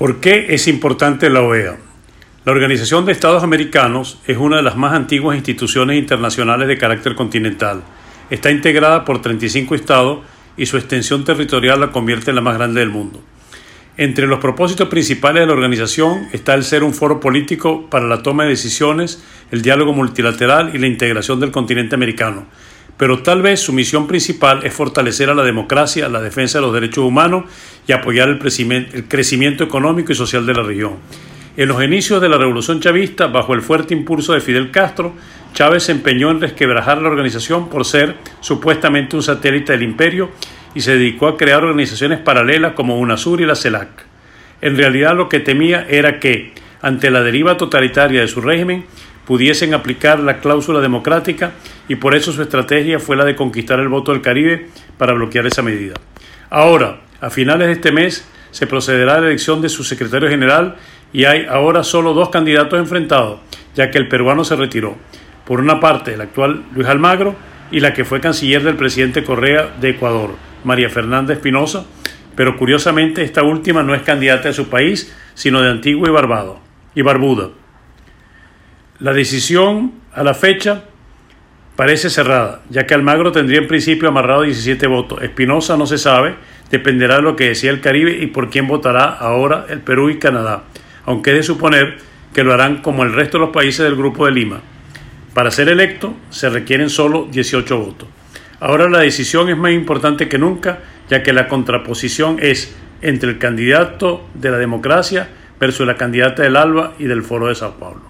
¿Por qué es importante la OEA? La Organización de Estados Americanos es una de las más antiguas instituciones internacionales de carácter continental. Está integrada por 35 estados y su extensión territorial la convierte en la más grande del mundo. Entre los propósitos principales de la organización está el ser un foro político para la toma de decisiones, el diálogo multilateral y la integración del continente americano, pero tal vez su misión principal es fortalecer a la democracia, la defensa de los derechos humanos y apoyar el crecimiento económico y social de la región. En los inicios de la revolución chavista, bajo el fuerte impulso de Fidel Castro, Chávez se empeñó en resquebrajar la organización por ser supuestamente un satélite del imperio y se dedicó a crear organizaciones paralelas como UNASUR y la CELAC. En realidad lo que temía era que, ante la deriva totalitaria de su régimen, pudiesen aplicar la cláusula democrática y por eso su estrategia fue la de conquistar el voto del Caribe para bloquear esa medida. Ahora, a finales de este mes, se procederá a la elección de su secretario general y hay ahora solo dos candidatos enfrentados, ya que el peruano se retiró. Por una parte, el actual Luis Almagro y la que fue canciller del presidente Correa de Ecuador, María Fernanda Espinosa, pero curiosamente esta última no es candidata de su país, sino de Antigua y Barbado y Barbuda. La decisión a la fecha parece cerrada, ya que Almagro tendría en principio amarrado 17 votos. Espinosa no se sabe, dependerá de lo que decía el Caribe y por quién votará ahora el Perú y Canadá, aunque es de suponer que lo harán como el resto de los países del Grupo de Lima. Para ser electo se requieren solo 18 votos. Ahora la decisión es más importante que nunca, ya que la contraposición es entre el candidato de la democracia versus la candidata del ALBA y del Foro de Sao Paulo.